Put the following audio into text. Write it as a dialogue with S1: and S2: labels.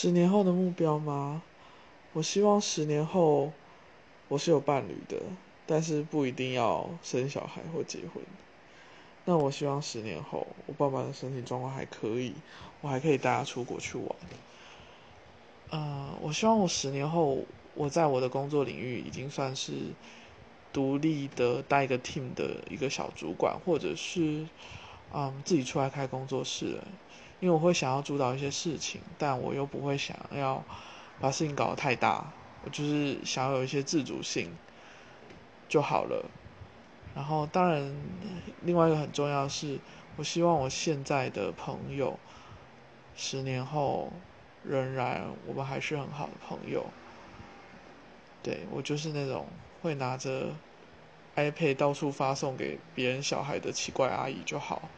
S1: 十年后的目标吗？我希望十年后我是有伴侣的，但是不一定要生小孩或结婚。那我希望十年后我爸爸的身体状况还可以，我还可以带他出国去玩。呃，我希望我十年后我在我的工作领域已经算是独立的带一个 team 的一个小主管，或者是嗯自己出来开工作室了。因为我会想要主导一些事情，但我又不会想要把事情搞得太大，我就是想要有一些自主性就好了。然后，当然，另外一个很重要的是，我希望我现在的朋友，十年后仍然我们还是很好的朋友。对我就是那种会拿着 iPad 到处发送给别人小孩的奇怪阿姨就好。